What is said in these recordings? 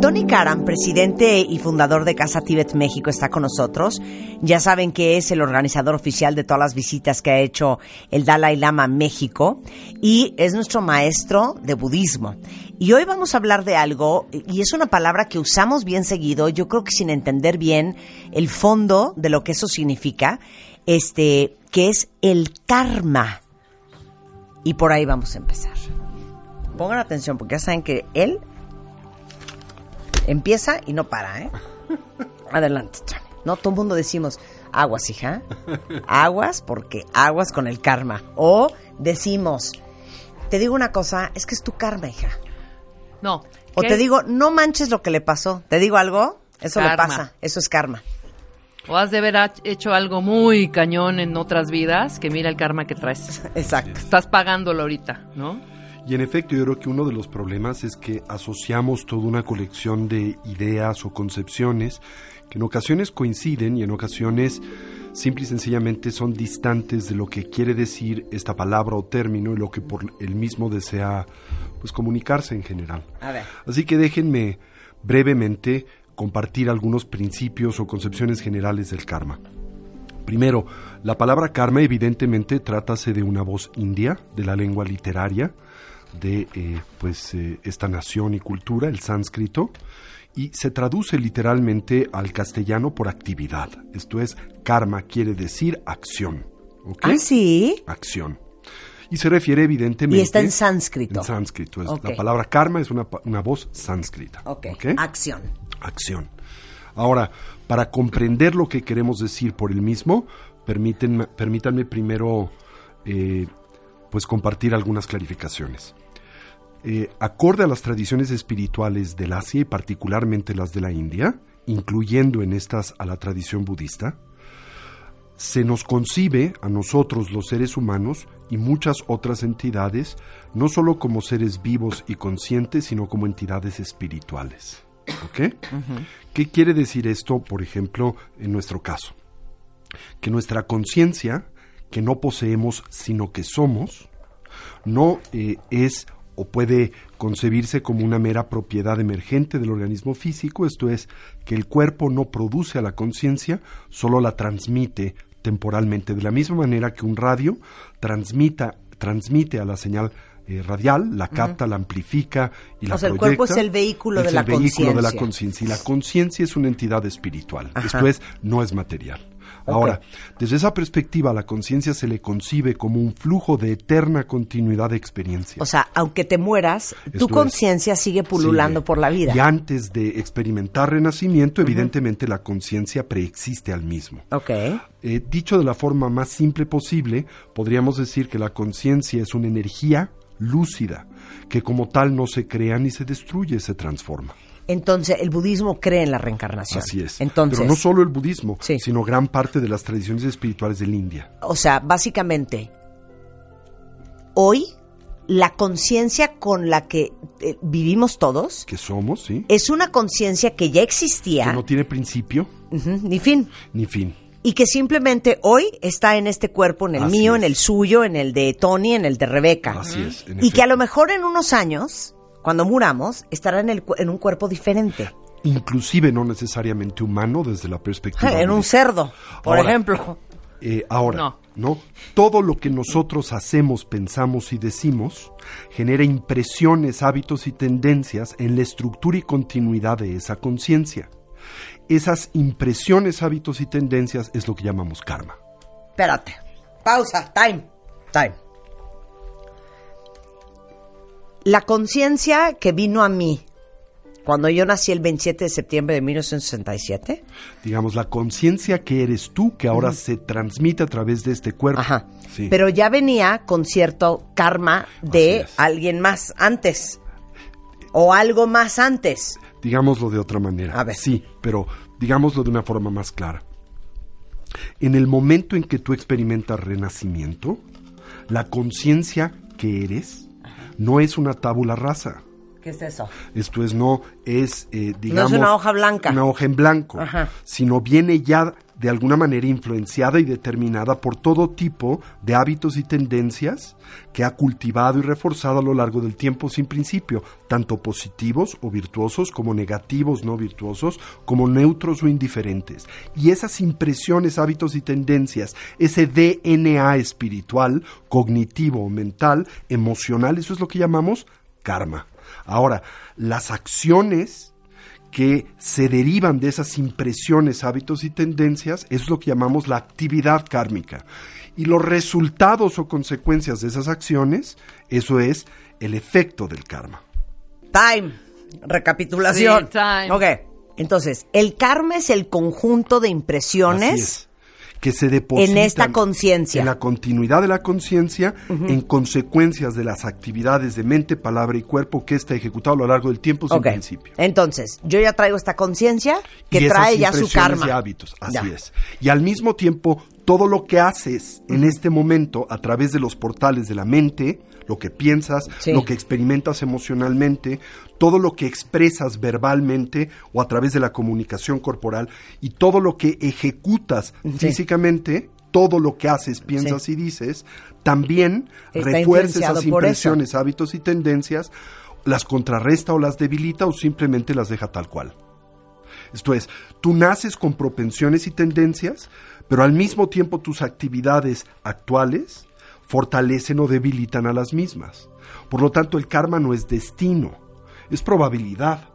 Tony Karam, presidente y fundador de Casa Tibet México, está con nosotros. Ya saben que es el organizador oficial de todas las visitas que ha hecho el Dalai Lama a México y es nuestro maestro de budismo. Y hoy vamos a hablar de algo, y es una palabra que usamos bien seguido, yo creo que sin entender bien el fondo de lo que eso significa, este, que es el karma. Y por ahí vamos a empezar. Pongan atención, porque ya saben que él empieza y no para, ¿eh? Adelante. No, todo el mundo decimos, aguas, hija. Aguas, porque aguas con el karma. O decimos, te digo una cosa, es que es tu karma, hija. No. O te digo, no manches lo que le pasó. ¿Te digo algo? Eso le Karma. pasa. Eso es karma. O has de haber hecho algo muy cañón en otras vidas, que mira el karma que traes. Exacto. Estás pagándolo ahorita, ¿no? Y en efecto, yo creo que uno de los problemas es que asociamos toda una colección de ideas o concepciones que en ocasiones coinciden y en ocasiones simple y sencillamente son distantes de lo que quiere decir esta palabra o término y lo que por el mismo desea pues comunicarse en general. A ver. Así que déjenme brevemente compartir algunos principios o concepciones generales del karma. Primero, la palabra karma evidentemente trátase de una voz india, de la lengua literaria, de eh, pues eh, esta nación y cultura, el sánscrito, y se traduce literalmente al castellano por actividad. Esto es, karma quiere decir acción. ¿ok? Ah, sí. Acción. Y se refiere evidentemente... Y está en sánscrito. En sánscrito. es-. La palabra karma es una, una voz sánscrita. Ok. ¿ok? Acción. acción. Ahora, para comprender lo que queremos decir por el mismo, permítanme, permítanme primero eh, pues compartir algunas clarificaciones. Eh, acorde a las tradiciones espirituales del Asia y particularmente las de la India, incluyendo en estas a la tradición budista, se nos concibe a nosotros los seres humanos y muchas otras entidades no solo como seres vivos y conscientes, sino como entidades espirituales. ¿Ok? ¿Qué quiere decir esto, por ejemplo, en nuestro caso? Que nuestra conciencia, que no poseemos, sino que somos, no eh, es o puede concebirse como una mera propiedad emergente del organismo físico, esto es, que el cuerpo no produce a la conciencia, solo la transmite temporalmente, de la misma manera que un radio transmita, transmite a la señal eh, radial, la capta, la amplifica y la O sea, el cuerpo es el vehículo de Es la el vehículo de la conciencia. conciencia. Y la conciencia es una entidad espiritual. Ajá. Esto es, no es material. Ahora, desde esa perspectiva, la conciencia se le concibe como un flujo de eterna continuidad de experiencia. O sea, aunque te mueras, Esto tu conciencia sigue pululando Sigue. por la vida. Y antes de experimentar renacimiento, evidentemente la conciencia preexiste al mismo. Ok. Eh, dicho de la forma más simple posible, podríamos decir que la conciencia es una energía lúcida, que como tal no se crea ni se destruye, se transforma. Entonces, el budismo cree en la reencarnación. Así es. Entonces, Pero no solo el budismo, Sí. sino gran parte de las tradiciones espirituales de la India. o sea, básicamente, hoy la conciencia con la que eh, vivimos todos Que somos, ¿sí? es una conciencia que ya existía, Que no tiene principio ni fin, ni fin. y que simplemente hoy está en este cuerpo, en el Así mío, es. en el suyo, en el de Tony, en el de Rebeca. Así es, en Y que a lo mejor en unos años, cuando muramos, estará en, el, cu- en un cuerpo diferente. Inclusive no necesariamente humano desde la perspectiva. En un cerdo, por Ahora, ejemplo. Eh, ahora, No. no. Todo lo que nosotros hacemos, pensamos y decimos genera impresiones, hábitos y tendencias en la estructura y continuidad de esa conciencia. Esas impresiones, hábitos y tendencias es lo que llamamos karma. Espérate. Pausa. Time. Time. La conciencia que vino a mí cuando yo nací el 27 de septiembre de 1967. Digamos, la conciencia que eres tú, que ahora se transmite a través de este cuerpo. Ajá. Sí. Pero ya venía con cierto karma de alguien más antes. O algo más antes. Digámoslo de otra manera. A ver. Sí, pero digámoslo de una forma más clara. En el momento en que tú experimentas renacimiento, la conciencia que eres no es una tabula rasa. ¿Qué es eso? Esto es, no es, eh, digamos... una hoja blanca. Una hoja en blanco. Ajá. Sino viene ya de alguna manera influenciada y determinada por todo tipo de hábitos y tendencias que ha cultivado y reforzado a lo largo del tiempo sin principio, tanto positivos o virtuosos como negativos no virtuosos, como neutros o indiferentes. Y esas impresiones, hábitos y tendencias, ese DNA espiritual, cognitivo, mental, emocional, eso es lo que llamamos karma. Ahora, las acciones que se derivan de esas impresiones, hábitos y tendencias, es lo que llamamos la actividad kármica. Y los resultados o consecuencias de esas acciones, eso es el efecto del karma. Time. Recapitulación. Sí, time. Ok. Entonces, el karma es el conjunto de Así impresiones es. Que se depositan en esta conciencia. en la continuidad de la conciencia, en consecuencias de las actividades de mente, palabra y cuerpo que está ejecutado a lo largo del tiempo sin principio. Entonces, yo ya traigo esta conciencia que y trae ya su karma. y hábitos, así Ya. es. Y al mismo tiempo, todo lo que haces en este momento a través de los portales de la mente, lo que piensas, Sí. lo que experimentas emocionalmente, todo lo que expresas verbalmente o a través de la comunicación corporal y todo lo que ejecutas físicamente, todo lo que haces, piensas Sí. y dices, también refuerza esas eso. impresiones, hábitos y tendencias, las contrarresta o las debilita o simplemente las deja tal cual. Esto es, tú naces con propensiones y tendencias, pero al mismo tiempo tus actividades actuales fortalecen o debilitan a las mismas. Por lo tanto, el karma no es destino, es probabilidad,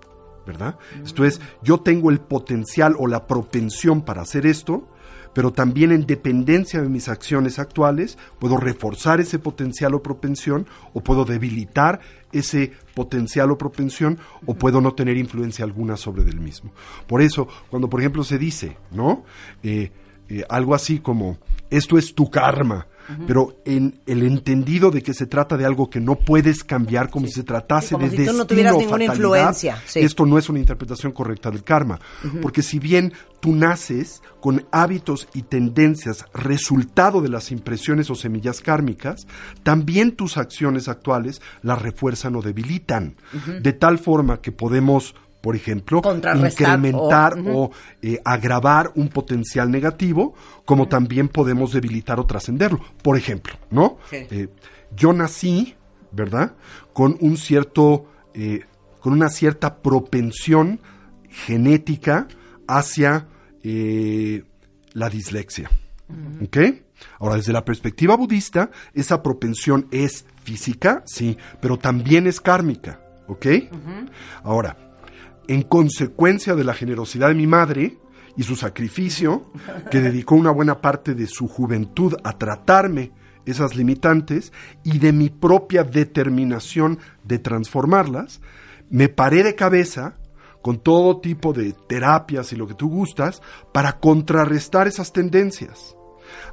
¿verdad? Esto es, yo tengo el potencial o la propensión para hacer esto, pero también en dependencia de mis acciones actuales, puedo reforzar ese potencial o propensión, o puedo debilitar ese potencial o propensión, o puedo no tener influencia alguna sobre el mismo. Por eso, cuando por ejemplo se dice, ¿no? Eh, eh, algo así como, esto es tu karma, pero en el entendido de que se trata de algo que no puedes cambiar como si se tratase Sí, como de si tú no destino tuvieras o ninguna fatalidad, influencia, sí. esto no es una interpretación correcta del karma, porque si bien tú naces con hábitos y tendencias resultado de las impresiones o semillas kármicas, también tus acciones actuales las refuerzan o debilitan, de tal forma que podemos por ejemplo, incrementar o- o, eh, agravar un potencial negativo, como también podemos debilitar o trascenderlo. Por ejemplo, ¿no? Sí. Eh, yo nací, ¿verdad? Con un cierto, eh, con una cierta propensión genética hacia la dislexia. ¿Ok? Ahora, desde la perspectiva budista, esa propensión es física, sí, pero también es kármica. ¿Ok? Ahora, en consecuencia de la generosidad de mi madre y su sacrificio, que dedicó una buena parte de su juventud a tratarme esas limitantes y de mi propia determinación de transformarlas, me paré de cabeza con todo tipo de terapias y lo que tú gustas para contrarrestar esas tendencias.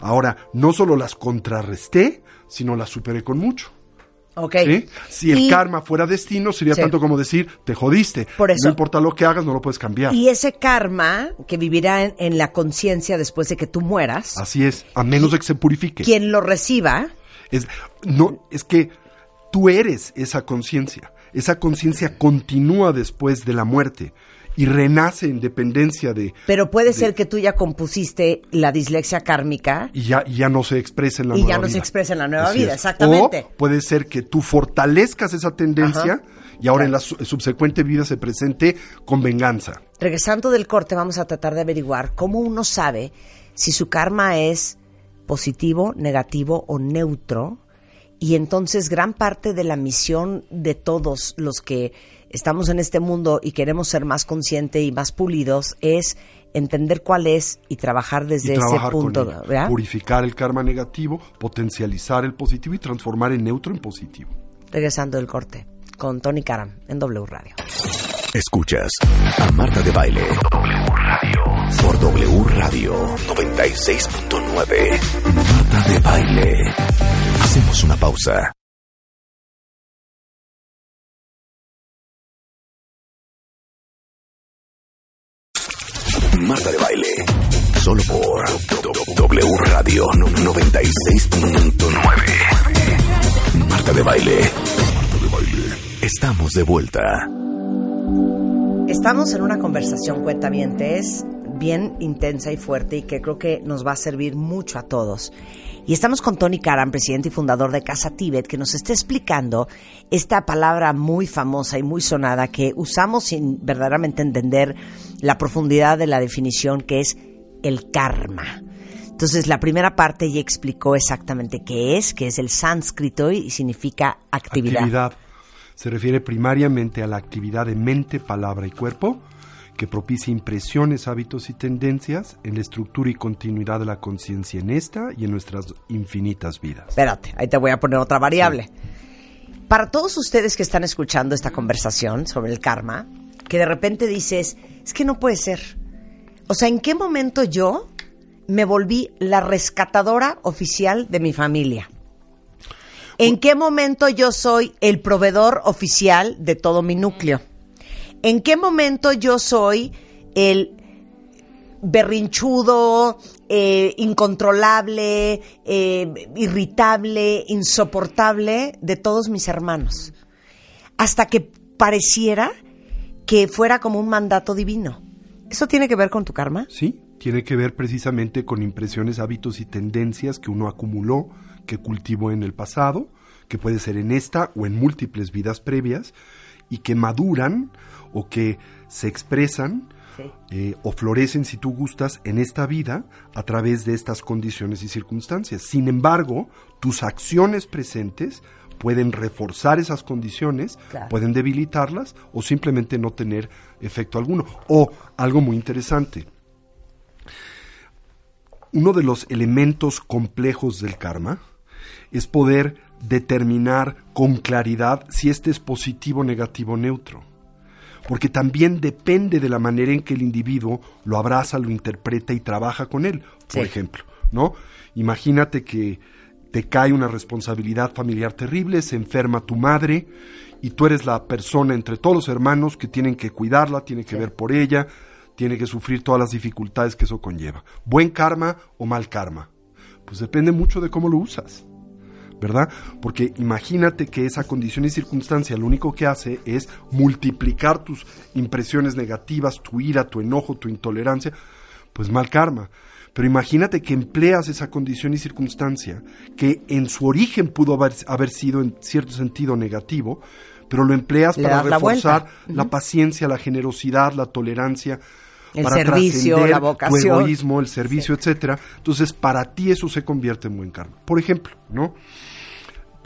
Ahora, no solo las contrarresté, sino las superé con mucho. Ok. ¿sí? Si el Y- karma fuera destino, sería Sí. tanto como decir, te jodiste. Por eso. No importa lo que hagas, no lo puedes cambiar. Y ese karma que vivirá en, en la conciencia después de que tú mueras, Así es, a menos de que se purifique. quien lo reciba, Es, no, es que tú eres esa conciencia. Esa conciencia continúa después de la muerte y renace en dependencia de... pero puede ser que tú ya compusiste la dislexia kármica Y ya, y ya no se expresa en la Y nueva ya no se vida. expresa en la nueva Así vida, es. exactamente. O puede ser que tú fortalezcas esa tendencia Ajá. y ahora en la su- subsecuente vida se presente con venganza. Regresando del corte, vamos a tratar de averiguar cómo uno sabe si su karma es positivo, negativo o neutro. Y entonces gran parte de la misión de todos los que estamos en este mundo y queremos ser más conscientes y más pulidos es entender cuál es y trabajar desde y ese punto, con. ¿verdad? Purificar el karma negativo, potencializar el positivo y transformar el neutro en positivo. Regresando del corte con Tony Karam en W Radio. Escuchas a Marta de Baile. Por W Radio 96.9. Marta de Baile. Hacemos una pausa. Marta de Baile. Solo por W Radio 96.9. Marta de Baile. Marta de Baile. Estamos de vuelta. Estamos en una conversación, cuentavientes, bien intensa y fuerte y que creo que nos va a servir mucho a todos. Y estamos con Tony Karam, presidente y fundador de Casa Tíbet, que nos está explicando esta palabra muy famosa y muy sonada que usamos sin verdaderamente entender la profundidad de la definición que es el karma. Entonces, la primera parte ya explicó exactamente qué es, que es el sánscrito y significa actividad. Actividad se refiere primariamente a la actividad de mente, palabra y cuerpo que propicia impresiones, hábitos y tendencias en la estructura y continuidad de la conciencia en esta y en nuestras infinitas vidas. Espérate, ahí te voy a poner otra variable. Para todos ustedes que están escuchando esta conversación sobre el karma, que de repente dices, es que no puede ser. O sea, ¿en qué momento yo me volví la rescatadora oficial de mi familia? ¿En qué momento yo soy el proveedor oficial de todo mi núcleo? ¿En qué momento yo soy el berrinchudo, eh, incontrolable, eh, irritable, insoportable de todos mis hermanos? Hasta que pareciera que fuera como un mandato divino. ¿Eso tiene que ver con tu karma? Sí, tiene que ver precisamente con impresiones, hábitos y tendencias que uno acumuló, que cultivó en el pasado, que puede ser en esta o en múltiples vidas previas, y que maduran o que se expresan eh, o florecen, si tú gustas, en esta vida a través de estas condiciones y circunstancias. Sin embargo, tus acciones presentes pueden reforzar esas condiciones, pueden debilitarlas o simplemente no tener efecto alguno. O algo muy interesante, uno de los elementos complejos del karma es poder determinar con claridad si este es positivo, negativo o neutro porque también depende de la manera en que el individuo lo abraza, lo interpreta y trabaja con él. Por ejemplo, ¿no? Imagínate que te cae una responsabilidad familiar terrible, se enferma tu madre y tú eres la persona entre todos los hermanos que tienen que cuidarla, tiene que ver por ella, tiene que sufrir todas las dificultades que eso conlleva. ¿Buen karma o mal karma? Pues depende mucho de cómo lo usas. ¿Verdad? Porque imagínate que esa condición y circunstancia lo único que hace es multiplicar tus impresiones negativas, tu ira, tu enojo, tu intolerancia, pues mal karma. Pero imagínate que empleas esa condición y circunstancia que en su origen pudo haber, sido en cierto sentido negativo, pero lo empleas para reforzar la, paciencia, la generosidad, la tolerancia, el servicio, la vocación, tu egoísmo, el servicio, etcétera. Entonces, para ti eso se convierte en buen karma. Por ejemplo, ¿no?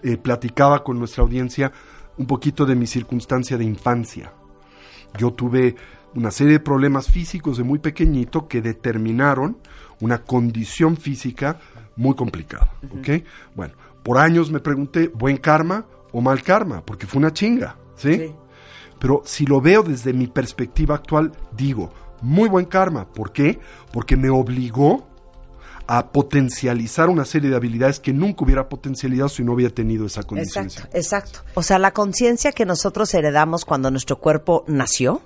Eh, platicaba con nuestra audiencia un poquito de mi circunstancia de infancia. Yo tuve una serie de problemas físicos de muy pequeñito que determinaron una condición física muy complicada. Bueno, por años me pregunté, ¿buen karma o mal karma? Porque fue una chinga, ¿sí? Pero si lo veo desde mi perspectiva actual, digo, muy buen karma. ¿Por qué? Porque me obligó a potencializar una serie de habilidades que nunca hubiera potencializado si no hubiera tenido esa condición. Exacto, exacto. O sea, la conciencia que nosotros heredamos cuando nuestro cuerpo nació,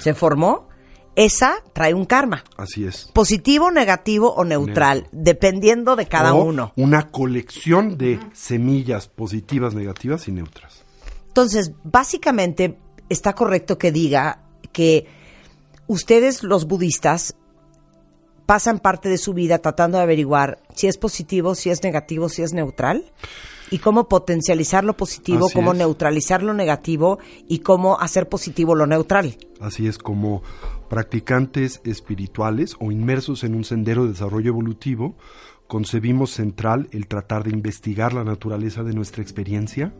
se formó, esa trae un karma. Así es. Positivo, negativo o neutral, dependiendo de cada uno. Una colección de semillas positivas, negativas y neutras. Entonces, básicamente está correcto que diga que ustedes los budistas pasan parte de su vida tratando de averiguar si es positivo, si es negativo, si es neutral y cómo potencializar lo positivo, cómo neutralizar lo negativo y cómo hacer positivo lo neutral. Así es, como practicantes espirituales o inmersos en un sendero de desarrollo evolutivo, concebimos central el tratar de investigar la naturaleza de nuestra experiencia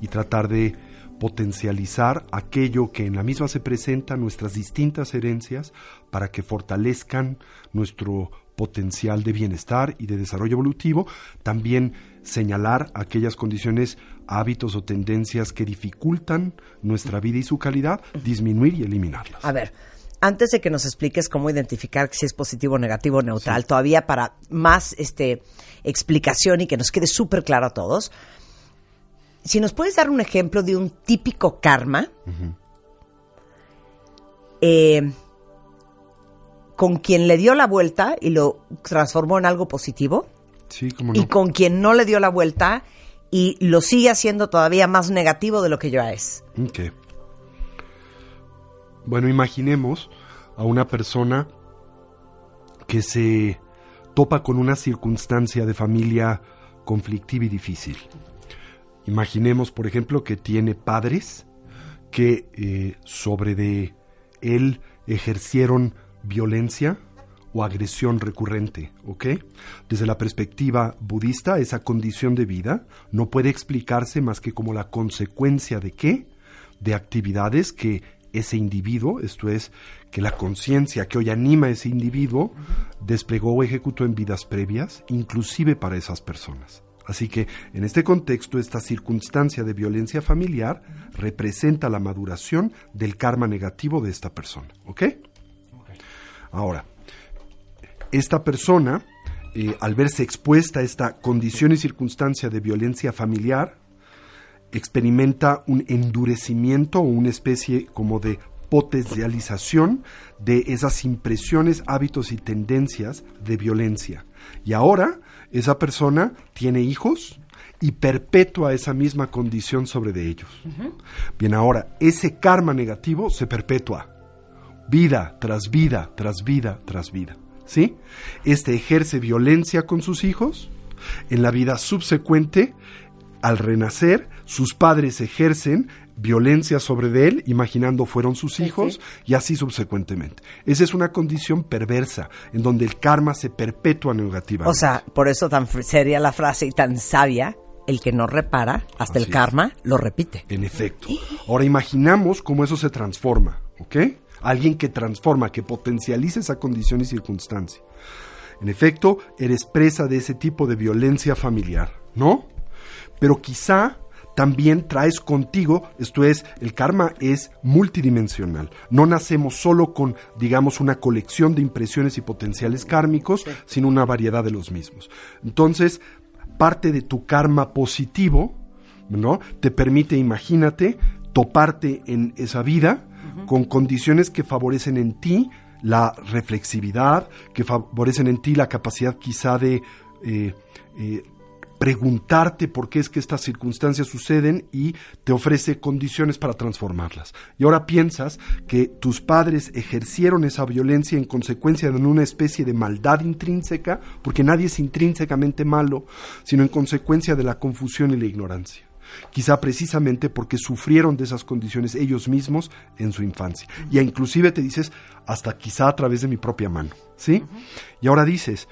y tratar de potencializar aquello que en la misma se presenta, nuestras distintas herencias, para que fortalezcan nuestro potencial de bienestar y de desarrollo evolutivo, también señalar aquellas condiciones, hábitos o tendencias que dificultan nuestra vida y su calidad, disminuir y eliminarlas. A ver, antes de que nos expliques cómo identificar si es positivo, negativo, neutral, todavía para más este, explicación y que nos quede súper claro a todos, si nos puedes dar un ejemplo de un típico karma eh, con quien le dio la vuelta y lo transformó en algo positivo. Y con quien no le dio la vuelta y lo sigue haciendo todavía más negativo de lo que ya es. Bueno, imaginemos a una persona que se topa con una circunstancia de familia conflictiva y difícil. Imaginemos, por ejemplo, que tiene padres que eh, sobre de él ejercieron violencia o agresión recurrente, ¿ok? Desde la perspectiva budista, esa condición de vida no puede explicarse más que como la consecuencia de qué? De actividades que ese individuo, esto es, que la conciencia que hoy anima a ese individuo, desplegó o ejecutó en vidas previas, inclusive para esas personas. Así que en este contexto, esta circunstancia de violencia familiar representa la maduración del karma negativo de esta persona. ¿Ok? Ahora, esta persona, eh, al verse expuesta a esta condición y circunstancia de violencia familiar, experimenta un endurecimiento o una especie como de potencialización de esas impresiones, hábitos y tendencias de violencia. Y ahora esa persona tiene hijos y perpetúa esa misma condición sobre de ellos. Bien, ahora ese karma negativo se perpetúa, vida tras vida, tras vida, tras vida. ¿Sí? Este ejerce violencia con sus hijos. En la vida subsecuente, al renacer, sus padres ejercen violencia sobre de él, imaginando fueron sus hijos, y así subsecuentemente. Esa es una condición perversa, en donde el karma se perpetúa negativamente. O sea, por eso tan seria la frase y tan sabia, el que no repara, hasta el karma lo repite. En efecto. Ahora imaginamos cómo eso se transforma, ¿ok? Alguien que transforma, que potencializa esa condición y circunstancia. En efecto, eres presa de ese tipo de violencia familiar, ¿no? Pero quizá también traes contigo, esto es, el karma es multidimensional. No nacemos solo con, digamos, una colección de impresiones y potenciales kármicos, sino una variedad de los mismos. Entonces, parte de tu karma positivo, ¿no? Te permite, imagínate, toparte en esa vida con condiciones que favorecen en ti la reflexividad, que favorecen en ti la capacidad quizá de eh, eh, preguntarte por qué es que estas circunstancias suceden y te ofrece condiciones para transformarlas. Y ahora piensas que tus padres ejercieron esa violencia en consecuencia de una especie de maldad intrínseca, porque nadie es intrínsecamente malo, sino en consecuencia de la confusión y la ignorancia quizá precisamente porque sufrieron de esas condiciones ellos mismos en su infancia. Y inclusive te dices, hasta quizá a través de mi propia mano, ¿sí? Y ahora dices,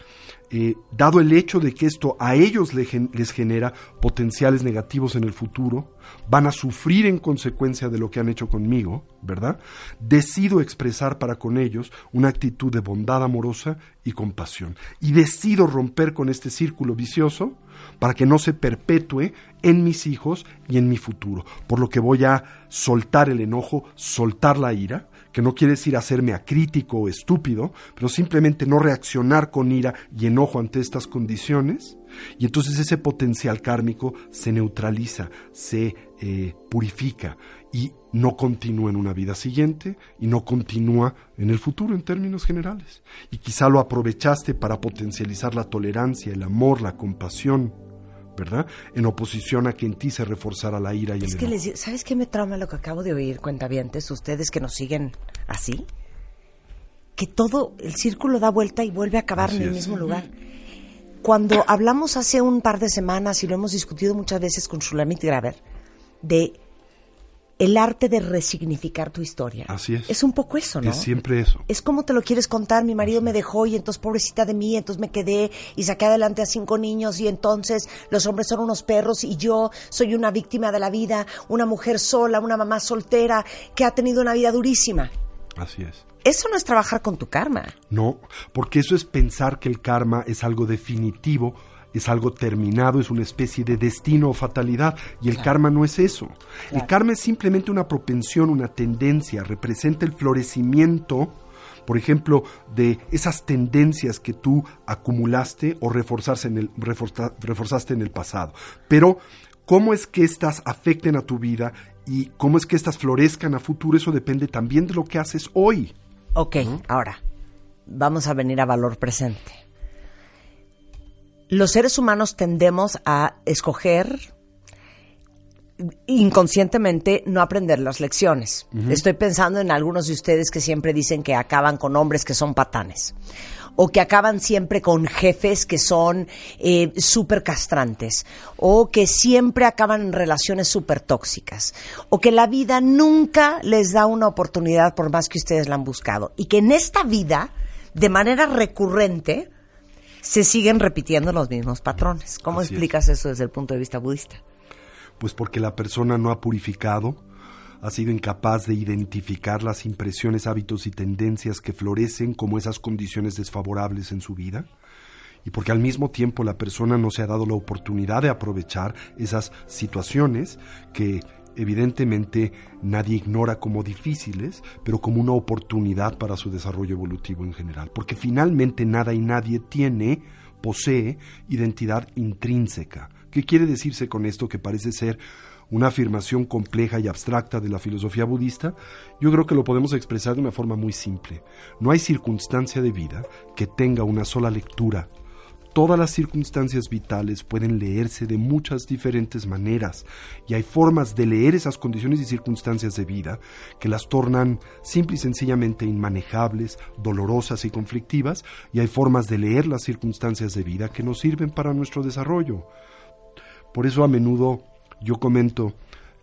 eh, dado el hecho de que esto a ellos les genera potenciales negativos en el futuro, van a sufrir en consecuencia de lo que han hecho conmigo, ¿verdad? Decido expresar para con ellos una actitud de bondad amorosa y compasión. Y decido romper con este círculo vicioso para que no se perpetúe en mis hijos y en mi futuro. Por lo que voy a soltar el enojo, soltar la ira, que no quiere decir hacerme acrítico o estúpido, pero simplemente no reaccionar con ira y enojo ante estas condiciones, y entonces ese potencial kármico se neutraliza, se eh, purifica y no continúa en una vida siguiente y no continúa en el futuro en términos generales. Y quizá lo aprovechaste para potencializar la tolerancia, el amor, la compasión, ¿verdad? En oposición a que en ti se reforzara la ira y es el que enojo. les, ¿Sabes qué me trauma lo que acabo de oír, cuentavientes? Ustedes que nos siguen así. Que todo el círculo da vuelta y vuelve a acabar Así en el es. mismo lugar. Cuando hablamos hace un par de semanas, y lo hemos discutido muchas veces con Shulamit Graver, de el arte de resignificar tu historia. Así es. Es un poco eso, ¿no? Es siempre eso. Es como te lo quieres contar, mi marido me dejó y entonces pobrecita de mí, entonces me quedé y saqué adelante a cinco niños y entonces los hombres son unos perros y yo soy una víctima de la vida, una mujer sola, una mamá soltera que ha tenido una vida durísima. Así es. Eso no es trabajar con tu karma. No, porque eso es pensar que el karma es algo definitivo, es algo terminado, es una especie de destino o fatalidad, y el karma no es eso. El karma es simplemente una propensión, una tendencia, representa el florecimiento, por ejemplo, de esas tendencias que tú acumulaste o reforzarse en el, reforza- reforzaste en el pasado. Pero, ¿cómo es que estas afecten a tu vida y cómo es que estas florezcan a futuro? Eso depende también de lo que haces hoy. Ok, ahora, vamos a venir a valor presente. Los seres humanos tendemos a escoger inconscientemente no aprender las lecciones. Estoy pensando en algunos de ustedes que siempre dicen que acaban con hombres que son patanes. o que acaban siempre con jefes que son eh, súper castrantes, o que siempre acaban en relaciones súper tóxicas, o que la vida nunca les da una oportunidad por más que ustedes la han buscado, y que en esta vida, de manera recurrente, se siguen repitiendo los mismos patrones. ¿Cómo Así es. explicas eso desde el punto de vista budista? Pues porque la persona no ha purificado, ha sido incapaz de identificar las impresiones, hábitos y tendencias que florecen como esas condiciones desfavorables en su vida, y porque al mismo tiempo la persona no se ha dado la oportunidad de aprovechar esas situaciones que evidentemente nadie ignora como difíciles, pero como una oportunidad para su desarrollo evolutivo en general, porque finalmente nada y nadie tiene, posee identidad intrínseca. ¿Qué quiere decirse con esto que parece ser una afirmación compleja y abstracta de la filosofía budista, yo creo que lo podemos expresar de una forma muy simple. No hay circunstancia de vida que tenga una sola lectura. Todas las circunstancias vitales pueden leerse de muchas diferentes maneras y hay formas de leer esas condiciones y circunstancias de vida que las tornan simple y sencillamente inmanejables, dolorosas y conflictivas y hay formas de leer las circunstancias de vida que nos sirven para nuestro desarrollo. Por eso a menudo yo comento,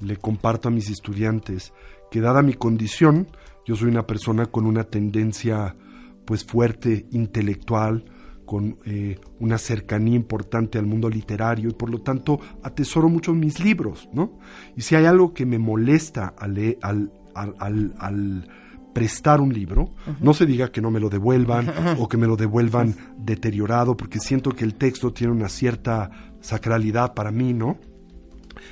le comparto a mis estudiantes que dada mi condición, yo soy una persona con una tendencia pues fuerte, intelectual, con eh, una cercanía importante al mundo literario y por lo tanto atesoro mucho mis libros, ¿no? Y si hay algo que me molesta al, al, al- al prestar un libro, no se diga que no me lo devuelvan o que me lo devuelvan deteriorado, porque siento que el texto tiene una cierta sacralidad para mí, ¿no?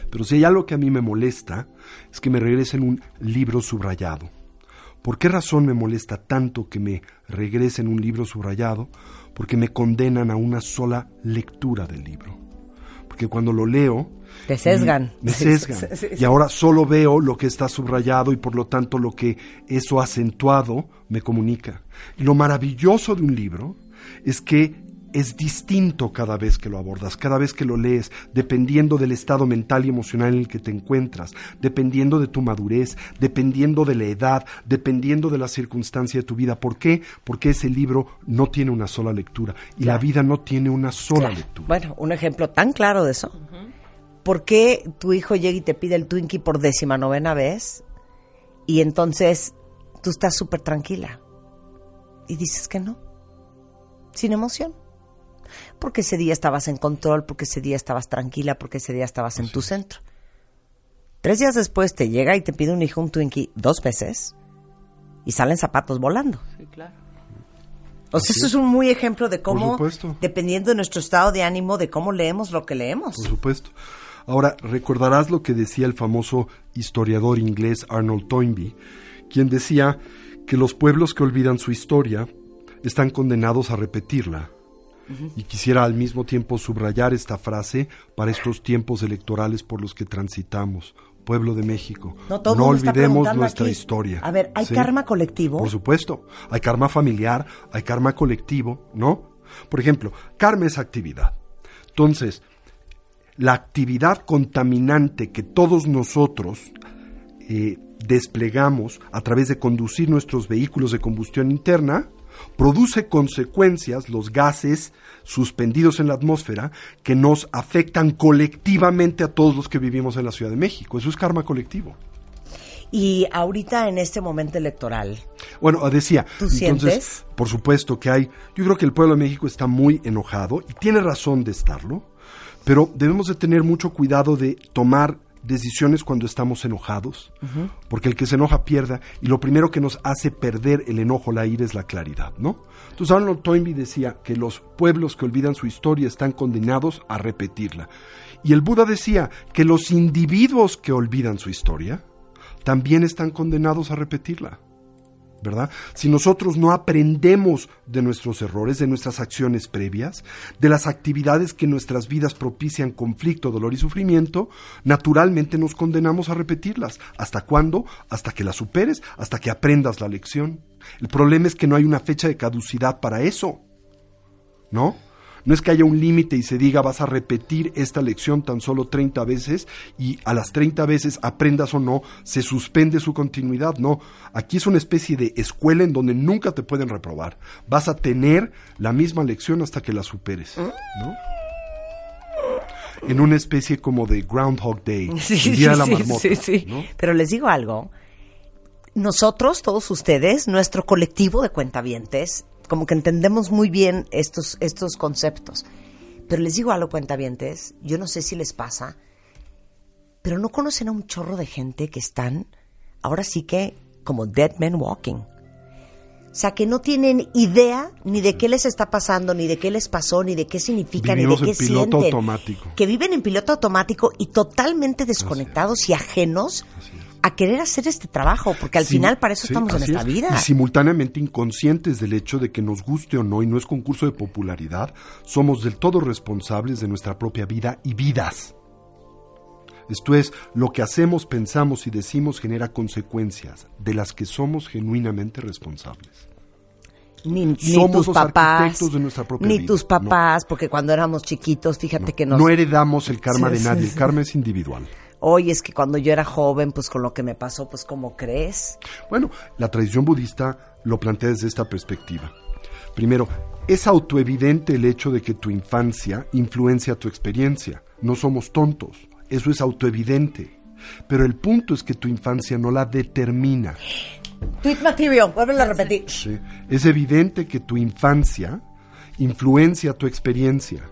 Pero si hay algo que a mí me molesta, es que me regresen un libro subrayado. ¿Por qué razón me molesta tanto que me regresen un libro subrayado? Porque me condenan a una sola lectura del libro. Porque cuando lo leo... Te sesgan. Me sesgan. Sí, sí, sí. Y ahora solo veo lo que está subrayado y por lo tanto lo que eso acentuado me comunica. Y lo maravilloso de un libro es que es distinto cada vez que lo abordas, cada vez que lo lees, dependiendo del estado mental y emocional en el que te encuentras, dependiendo de tu madurez, dependiendo de la edad, dependiendo de la circunstancia de tu vida. ¿Por qué? Porque ese libro no tiene una sola lectura y la vida no tiene una sola Claro. lectura. Bueno, un ejemplo tan claro de eso. ¿Por qué tu hijo llega y te pide el Twinkie por décima novena vez y entonces tú estás súper tranquila y dices que no? Sin emoción. Porque ese día estabas en control, porque ese día estabas tranquila, porque ese día estabas en tu centro. Tres días después te llega y te pide un hijo un Twinkie dos veces y salen zapatos volando. Sí, claro. O sea, eso es un muy ejemplo de cómo, dependiendo de nuestro estado de ánimo, de cómo leemos lo que leemos. Por supuesto. Ahora, recordarás lo que decía el famoso historiador inglés Arnold Toynbee, quien decía que los pueblos que olvidan su historia están condenados a repetirla. Y quisiera al mismo tiempo subrayar esta frase para estos tiempos electorales por los que transitamos. Pueblo de México, No, no, olvidemos nuestra aquí. historia. A ver, ¿hay karma colectivo? Por supuesto. Hay karma familiar, hay karma colectivo, ¿no? Por ejemplo, karma es actividad. Entonces, la actividad contaminante que todos nosotros eh, desplegamos a través de conducir nuestros vehículos de combustión interna produce consecuencias, los gases suspendidos en la atmósfera, que nos afectan colectivamente a todos los que vivimos en la Ciudad de México. Eso es karma colectivo. Y ahorita en este momento electoral, Bueno, decía, ¿Tú entonces, sientes? por supuesto que hay, yo creo que el pueblo de México está muy enojado y tiene razón de estarlo, pero debemos de tener mucho cuidado de tomar decisiones cuando estamos enojados, porque el que se enoja pierda y lo primero que nos hace perder el enojo, la ira es la claridad, ¿no? Entonces Arnold Toynbee decía que los pueblos que olvidan su historia están condenados a repetirla. Y el Buda decía que los individuos que olvidan su historia también están condenados a repetirla. ¿Verdad? Si nosotros no aprendemos de nuestros errores, de nuestras acciones previas, de las actividades que en nuestras vidas propician conflicto, dolor y sufrimiento, naturalmente nos condenamos a repetirlas. ¿Hasta cuándo? Hasta que las superes, hasta que aprendas la lección. El problema es que no hay una fecha de caducidad para eso. ¿No? No es que haya un límite y se diga vas a repetir esta lección tan solo 30 veces y a las 30 veces aprendas o no, se suspende su continuidad. No, aquí es una especie de escuela en donde nunca te pueden reprobar. Vas a tener la misma lección hasta que la superes. ¿no? En una especie como de Groundhog Day, Sí, el día de la marmota. sí, sí. ¿no? Pero les digo algo. Nosotros, todos ustedes, nuestro colectivo de cuentavientes, como que entendemos muy bien estos, estos conceptos. Pero les digo algo, cuentavientes, yo no sé si les pasa, pero no conocen a un chorro de gente que están, ahora sí que, como dead men walking. O sea, que no tienen idea ni de qué les está pasando, ni de qué les pasó, ni de qué significa, Vivimos ni de en qué piloto sienten. automático. Que viven en piloto automático y totalmente desconectados y ajenos a querer hacer este trabajo, porque al Sí, final para eso sí, estamos en esta es. vida. Y simultáneamente inconscientes del hecho de que nos guste o no, y no es concurso de popularidad, somos del todo responsables de nuestra propia vida y vidas. Esto es, lo que hacemos, pensamos y decimos genera consecuencias de las que somos genuinamente responsables. Ni, ni Somos tus los papás, de nuestra propia ni vida, tus no. papás, porque cuando éramos chiquitos, fíjate que nos... No heredamos el karma Sí, de nadie, el karma es individual. Oye, es que cuando yo era joven, pues con lo que me pasó, pues ¿cómo crees? Bueno, la tradición budista lo plantea desde esta perspectiva. Primero, es autoevidente el hecho de que tu infancia influencia tu experiencia. No somos tontos, eso es autoevidente. Pero el punto es que tu infancia no la determina. Tweet material, a repetir. ¿sí? Es evidente que tu infancia influencia tu experiencia,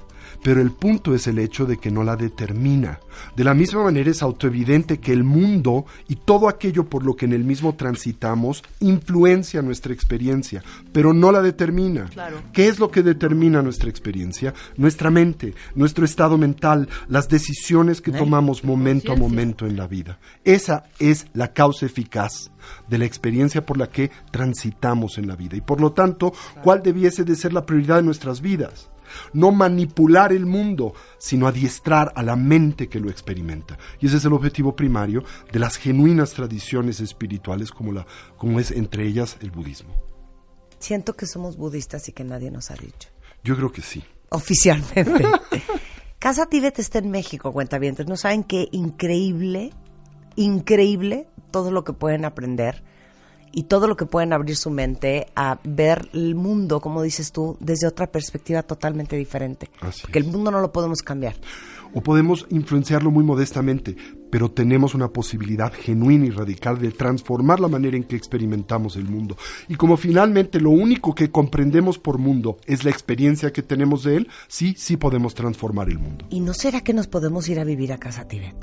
pero el punto es el hecho de que no la determina. De la misma manera es autoevidente que el mundo y todo aquello por lo que en el mismo transitamos influencia nuestra experiencia, pero no la determina. Claro. ¿Qué es lo que determina nuestra experiencia? Nuestra mente, nuestro estado mental, las decisiones que tomamos momento a momento en la vida. Esa es la causa eficaz de la experiencia por la que transitamos en la vida. Y por lo tanto, ¿cuál debiese de ser la prioridad de nuestras vidas? No manipular el mundo, sino adiestrar a la mente que lo experimenta. Y ese es el objetivo primario de las genuinas tradiciones espirituales como, la, como es entre ellas el budismo. Siento que somos budistas y que nadie nos ha dicho. Yo creo que sí. Oficialmente. Casa Tíbet está en México, cuentavientes. No saben qué increíble, increíble todo lo que pueden aprender y todo lo que pueden abrir su mente a ver el mundo, como dices tú, desde otra perspectiva totalmente diferente. Así Porque el es. mundo no lo podemos cambiar. O podemos influenciarlo muy modestamente, pero tenemos una posibilidad genuina y radical de transformar la manera en que experimentamos el mundo. Y como finalmente lo único que comprendemos por mundo es la experiencia que tenemos de él, sí, sí podemos transformar el mundo. ¿Y no será que nos podemos ir a vivir a Casa Tíbet?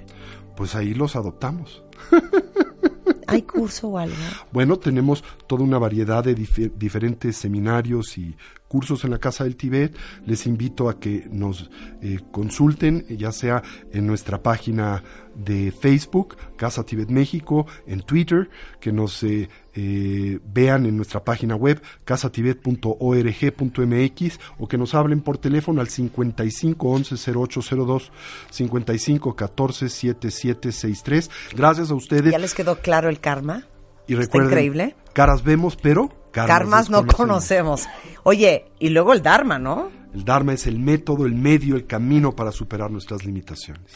Pues ahí los adoptamos. ¿Hay curso o algo? Bueno, tenemos toda una variedad de dife- diferentes seminarios y cursos en la Casa del Tibet. Les invito a que nos eh, consulten, ya sea en nuestra página de Facebook, Casa Tibet México, en Twitter, que nos eh, eh, vean en nuestra página web, casatibet.org.mx, o que nos hablen por teléfono al 55 11 0802, 55 14 7763. Gracias a ustedes. ¿Ya les quedó claro el karma? Y Está recuerden, increíble. caras vemos, pero karmas, Karmas no conocemos. Oye, y luego el Dharma, ¿no? El Dharma es el método, el medio, el camino para superar nuestras limitaciones.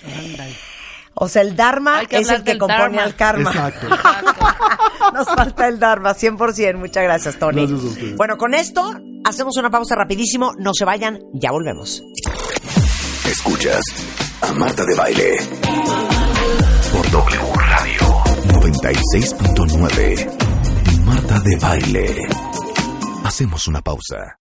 O sea, el Dharma es el que compone Dharma. al karma. Exacto. Nos falta el Dharma, 100%. Muchas gracias, Tony. Gracias a ustedes. Bueno, con esto hacemos una pausa rapidísimo. No se vayan, ya volvemos. Escuchas a Marta de Baile. Por W Radio 96.9. De Baile. Hacemos una pausa.